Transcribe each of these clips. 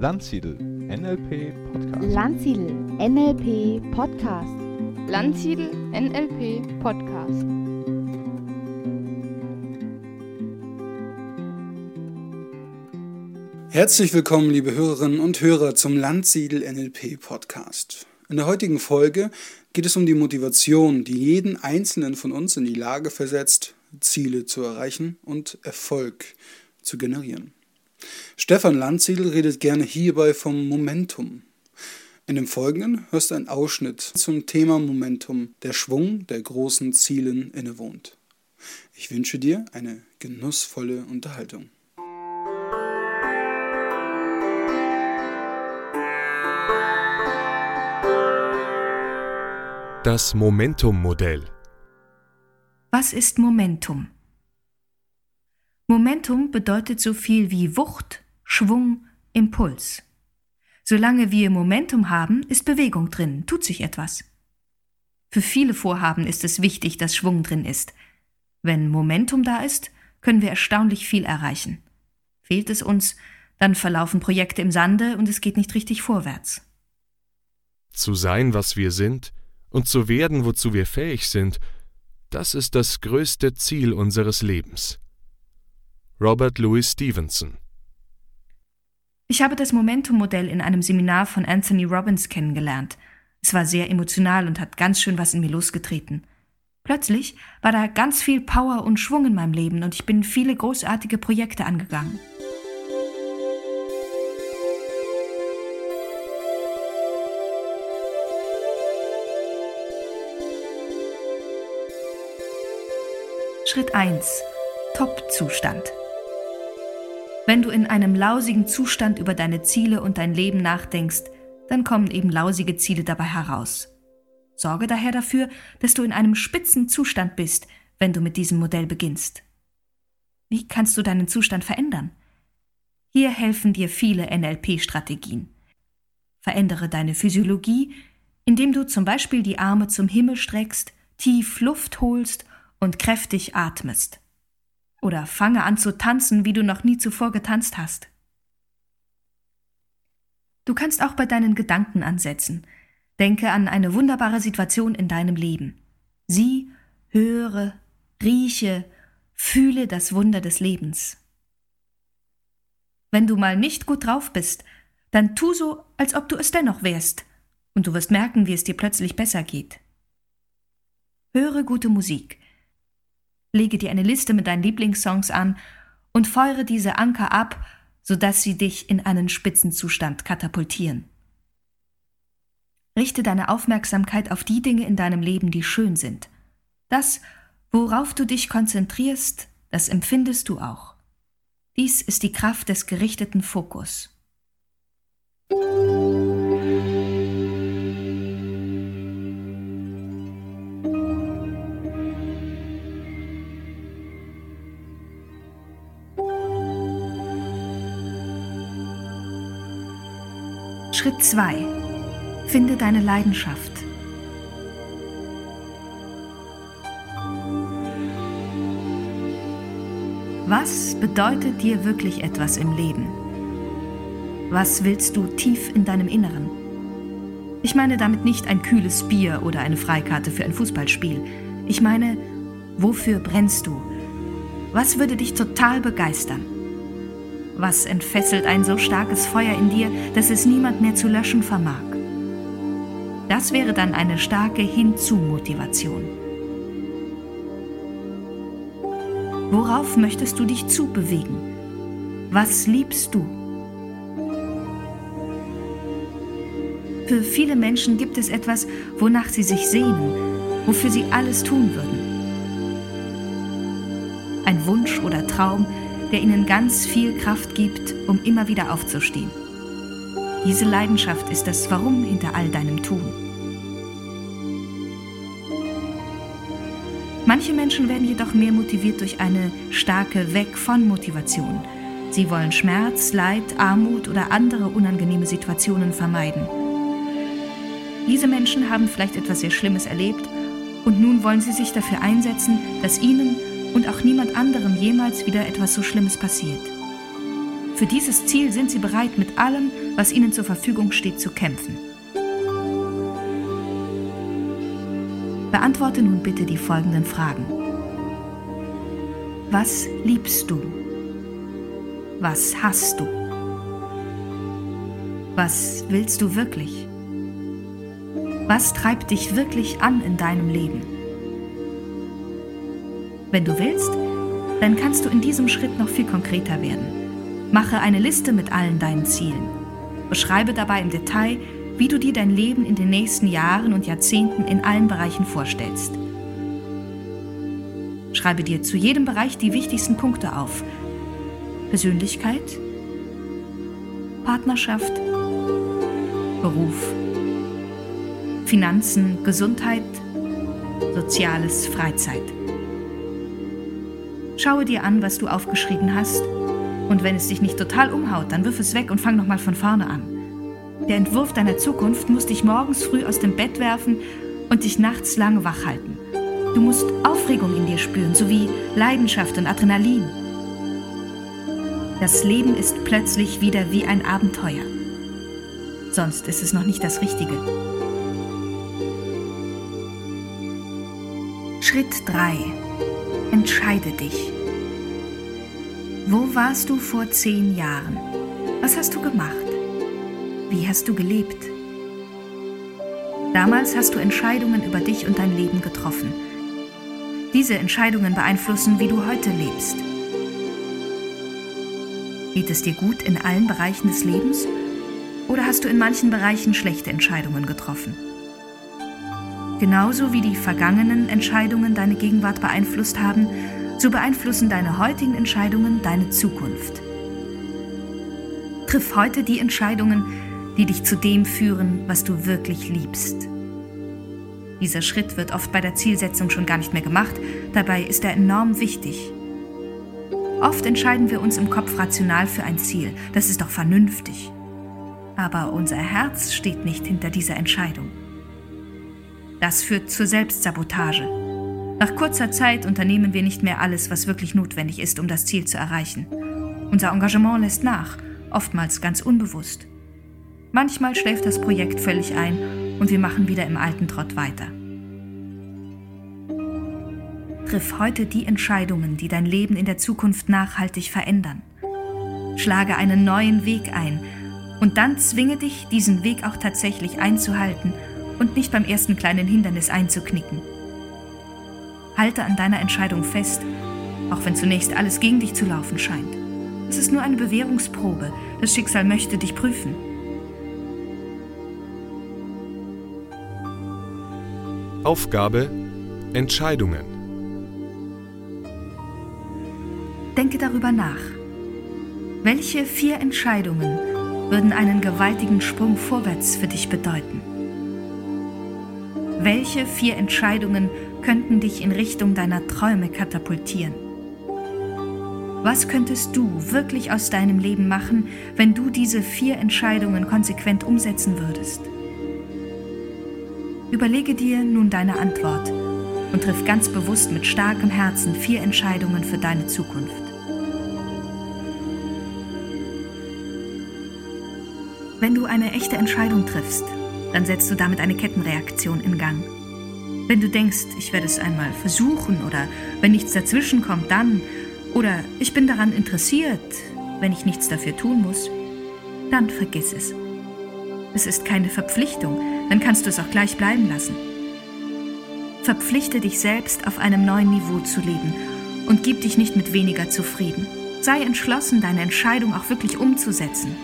Landsiedel NLP Podcast. Landsiedel NLP Podcast. Landsiedel NLP Podcast. Herzlich willkommen, liebe Hörerinnen und Hörer, zum Landsiedel NLP Podcast. In der heutigen Folge geht es um die Motivation, die jeden Einzelnen von uns in die Lage versetzt, Ziele zu erreichen und Erfolg zu generieren. Stefan Landsiedel redet gerne hierbei vom Momentum. In dem Folgenden hörst du einen Ausschnitt zum Thema Momentum, der Schwung der großen Zielen innewohnt. Ich wünsche dir eine genussvolle Unterhaltung. Das Momentum-Modell. Was ist Momentum? Momentum bedeutet so viel wie Wucht, Schwung, Impuls. Solange wir Momentum haben, ist Bewegung drin, tut sich etwas. Für viele Vorhaben ist es wichtig, dass Schwung drin ist. Wenn Momentum da ist, können wir erstaunlich viel erreichen. Fehlt es uns, dann verlaufen Projekte im Sande und es geht nicht richtig vorwärts. Zu sein, was wir sind, und zu werden, wozu wir fähig sind, das ist das größte Ziel unseres Lebens. Robert Louis Stevenson Ich habe das Momentum-Modell in einem Seminar von Anthony Robbins kennengelernt. Es war sehr emotional und hat ganz schön was in mir losgetreten. Plötzlich war da ganz viel Power und Schwung in meinem Leben und ich bin viele großartige Projekte angegangen. Schritt 1. Top-Zustand. Wenn du in einem lausigen Zustand über deine Ziele und dein Leben nachdenkst, dann kommen eben lausige Ziele dabei heraus. Sorge daher dafür, dass du in einem spitzen Zustand bist, wenn du mit diesem Modell beginnst. Wie kannst du deinen Zustand verändern? Hier helfen dir viele NLP-Strategien. Verändere deine Physiologie, indem du zum Beispiel die Arme zum Himmel streckst, tief Luft holst und kräftig atmest. Oder fange an zu tanzen, wie du noch nie zuvor getanzt hast. Du kannst auch bei deinen Gedanken ansetzen. Denke an eine wunderbare Situation in deinem Leben. Sieh, höre, rieche, fühle das Wunder des Lebens. Wenn du mal nicht gut drauf bist, dann tu so, als ob du es dennoch wärst, und du wirst merken, wie es dir plötzlich besser geht. Höre gute Musik, lege dir eine Liste mit deinen Lieblingssongs an und feuere diese Anker ab, sodass sie dich in einen Spitzenzustand katapultieren. Richte deine Aufmerksamkeit auf die Dinge in deinem Leben, die schön sind. Das, worauf du dich konzentrierst, das empfindest du auch. Dies ist die Kraft des gerichteten Fokus. Schritt 2. Finde deine Leidenschaft. Was bedeutet dir wirklich etwas im Leben? Was willst du tief in deinem Inneren? Ich meine damit nicht ein kühles Bier oder eine Freikarte für ein Fußballspiel. Ich meine, wofür brennst du? Was würde dich total begeistern? Was entfesselt ein so starkes Feuer in dir, dass es niemand mehr zu löschen vermag? Das wäre dann eine starke Hinzu-Motivation. Worauf möchtest du dich zubewegen? Was liebst du? Für viele Menschen gibt es etwas, wonach sie sich sehnen, wofür sie alles tun würden. Ein Wunsch oder Traum, der ihnen ganz viel Kraft gibt, um immer wieder aufzustehen. Diese Leidenschaft ist das Warum hinter all deinem Tun. Manche Menschen werden jedoch mehr motiviert durch eine starke Weg von Motivation. Sie wollen Schmerz, Leid, Armut oder andere unangenehme Situationen vermeiden. Diese Menschen haben vielleicht etwas sehr Schlimmes erlebt und nun wollen sie sich dafür einsetzen, dass ihnen und auch niemand anderem jemals wieder etwas so Schlimmes passiert. Für dieses Ziel sind sie bereit, mit allem, was ihnen zur Verfügung steht, zu kämpfen. Beantworte nun bitte die folgenden Fragen. Was liebst du? Was hast du? Was willst du wirklich? Was treibt dich wirklich an in deinem Leben? Wenn du willst, dann kannst du in diesem Schritt noch viel konkreter werden. Mache eine Liste mit allen deinen Zielen. Beschreibe dabei im Detail, wie du dir dein Leben in den nächsten Jahren und Jahrzehnten in allen Bereichen vorstellst. Schreibe dir zu jedem Bereich die wichtigsten Punkte auf. Persönlichkeit, Partnerschaft, Beruf, Finanzen, Gesundheit, Soziales, Freizeit. Schaue dir an, was du aufgeschrieben hast und wenn es dich nicht total umhaut, dann wirf es weg und fang nochmal von vorne an. Der Entwurf deiner Zukunft muss dich morgens früh aus dem Bett werfen und dich nachts lang wach halten. Du musst Aufregung in dir spüren, sowie Leidenschaft und Adrenalin. Das Leben ist plötzlich wieder wie ein Abenteuer. Sonst ist es noch nicht das Richtige. Schritt 3. Entscheide dich. Wo warst du vor zehn Jahren? Was hast du gemacht? Wie hast du gelebt? Damals hast du Entscheidungen über dich und dein Leben getroffen. Diese Entscheidungen beeinflussen, wie du heute lebst. Geht es dir gut in allen Bereichen des Lebens oder hast du in manchen Bereichen schlechte Entscheidungen getroffen? Genauso wie die vergangenen Entscheidungen deine Gegenwart beeinflusst haben, so beeinflussen deine heutigen Entscheidungen deine Zukunft. Triff heute die Entscheidungen, die dich zu dem führen, was du wirklich liebst. Dieser Schritt wird oft bei der Zielsetzung schon gar nicht mehr gemacht, dabei ist er enorm wichtig. Oft entscheiden wir uns im Kopf rational für ein Ziel, das ist doch vernünftig. Aber unser Herz steht nicht hinter dieser Entscheidung. Das führt zur Selbstsabotage. Nach kurzer Zeit unternehmen wir nicht mehr alles, was wirklich notwendig ist, um das Ziel zu erreichen. Unser Engagement lässt nach, oftmals ganz unbewusst. Manchmal schläft das Projekt völlig ein und wir machen wieder im alten Trott weiter. Triff heute die Entscheidungen, die dein Leben in der Zukunft nachhaltig verändern. Schlage einen neuen Weg ein und dann zwinge dich, diesen Weg auch tatsächlich einzuhalten und nicht beim ersten kleinen Hindernis einzuknicken. Halte an deiner Entscheidung fest, auch wenn zunächst alles gegen dich zu laufen scheint. Es ist nur eine Bewährungsprobe. Das Schicksal möchte dich prüfen. Aufgabe Entscheidungen. Denke darüber nach. Welche vier Entscheidungen würden einen gewaltigen Sprung vorwärts für dich bedeuten? Welche vier Entscheidungen könnten dich in Richtung deiner Träume katapultieren. Was könntest du wirklich aus deinem Leben machen, wenn du diese vier Entscheidungen konsequent umsetzen würdest? Überlege dir nun deine Antwort und triff ganz bewusst mit starkem Herzen vier Entscheidungen für deine Zukunft. Wenn du eine echte Entscheidung triffst, dann setzt du damit eine Kettenreaktion in Gang. Wenn du denkst, ich werde es einmal versuchen oder wenn nichts dazwischen kommt, dann oder ich bin daran interessiert, wenn ich nichts dafür tun muss, dann vergiss es. Es ist keine Verpflichtung, dann kannst du es auch gleich bleiben lassen. Verpflichte dich selbst, auf einem neuen Niveau zu leben und gib dich nicht mit weniger zufrieden. Sei entschlossen, deine Entscheidung auch wirklich umzusetzen.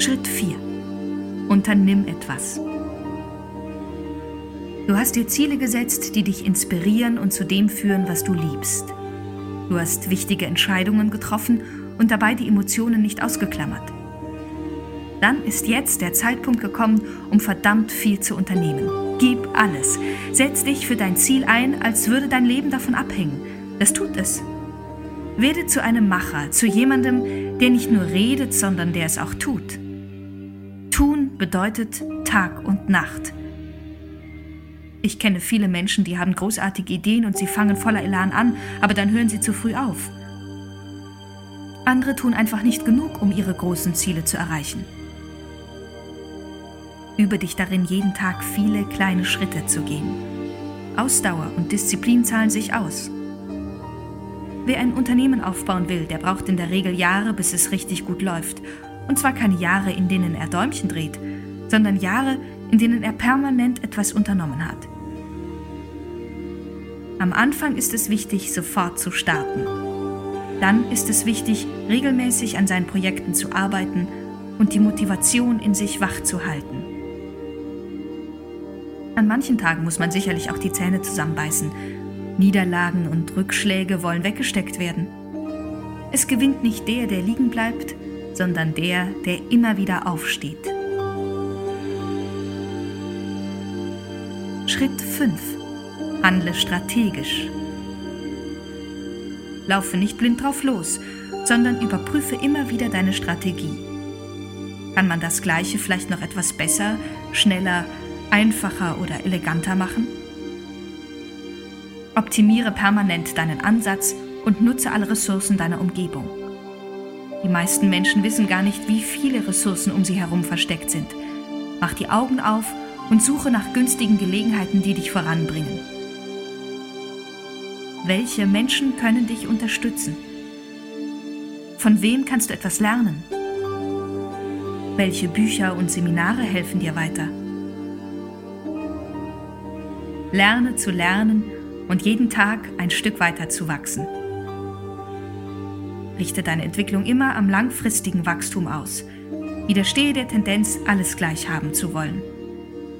Schritt 4. Unternimm etwas. Du hast dir Ziele gesetzt, die dich inspirieren und zu dem führen, was du liebst. Du hast wichtige Entscheidungen getroffen und dabei die Emotionen nicht ausgeklammert. Dann ist jetzt der Zeitpunkt gekommen, um verdammt viel zu unternehmen. Gib alles. Setz dich für dein Ziel ein, als würde dein Leben davon abhängen. Das tut es. Werde zu einem Macher, zu jemandem, der nicht nur redet, sondern der es auch tut. Bedeutet Tag und Nacht. Ich kenne viele Menschen, die haben großartige Ideen und sie fangen voller Elan an, aber dann hören sie zu früh auf. Andere tun einfach nicht genug, um ihre großen Ziele zu erreichen. Übe dich darin, jeden Tag viele kleine Schritte zu gehen. Ausdauer und Disziplin zahlen sich aus. Wer ein Unternehmen aufbauen will, der braucht in der Regel Jahre, bis es richtig gut läuft. Und zwar keine Jahre, in denen er Däumchen dreht, sondern Jahre, in denen er permanent etwas unternommen hat. Am Anfang ist es wichtig, sofort zu starten. Dann ist es wichtig, regelmäßig an seinen Projekten zu arbeiten und die Motivation in sich wach zu halten. An manchen Tagen muss man sicherlich auch die Zähne zusammenbeißen. Niederlagen und Rückschläge wollen weggesteckt werden. Es gewinnt nicht der, der liegen bleibt, sondern der, der immer wieder aufsteht. Schritt 5. Handle strategisch. Laufe nicht blind drauf los, sondern überprüfe immer wieder deine Strategie. Kann man das Gleiche vielleicht noch etwas besser, schneller, einfacher oder eleganter machen? Optimiere permanent deinen Ansatz und nutze alle Ressourcen deiner Umgebung. Die meisten Menschen wissen gar nicht, wie viele Ressourcen um sie herum versteckt sind. Mach die Augen auf und suche nach günstigen Gelegenheiten, die dich voranbringen. Welche Menschen können dich unterstützen? Von wem kannst du etwas lernen? Welche Bücher und Seminare helfen dir weiter? Lerne zu lernen und jeden Tag ein Stück weiter zu wachsen. Richte deine Entwicklung immer am langfristigen Wachstum aus. Widerstehe der Tendenz, alles gleich haben zu wollen.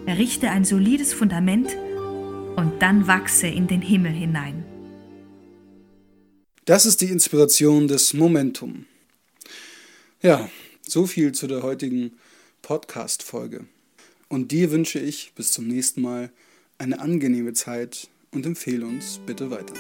Errichte ein solides Fundament und dann wachse in den Himmel hinein. Das ist die Inspiration des Momentum. Ja, so viel zu der heutigen Podcast-Folge. Und dir wünsche ich bis zum nächsten Mal eine angenehme Zeit und empfehle uns bitte weiter.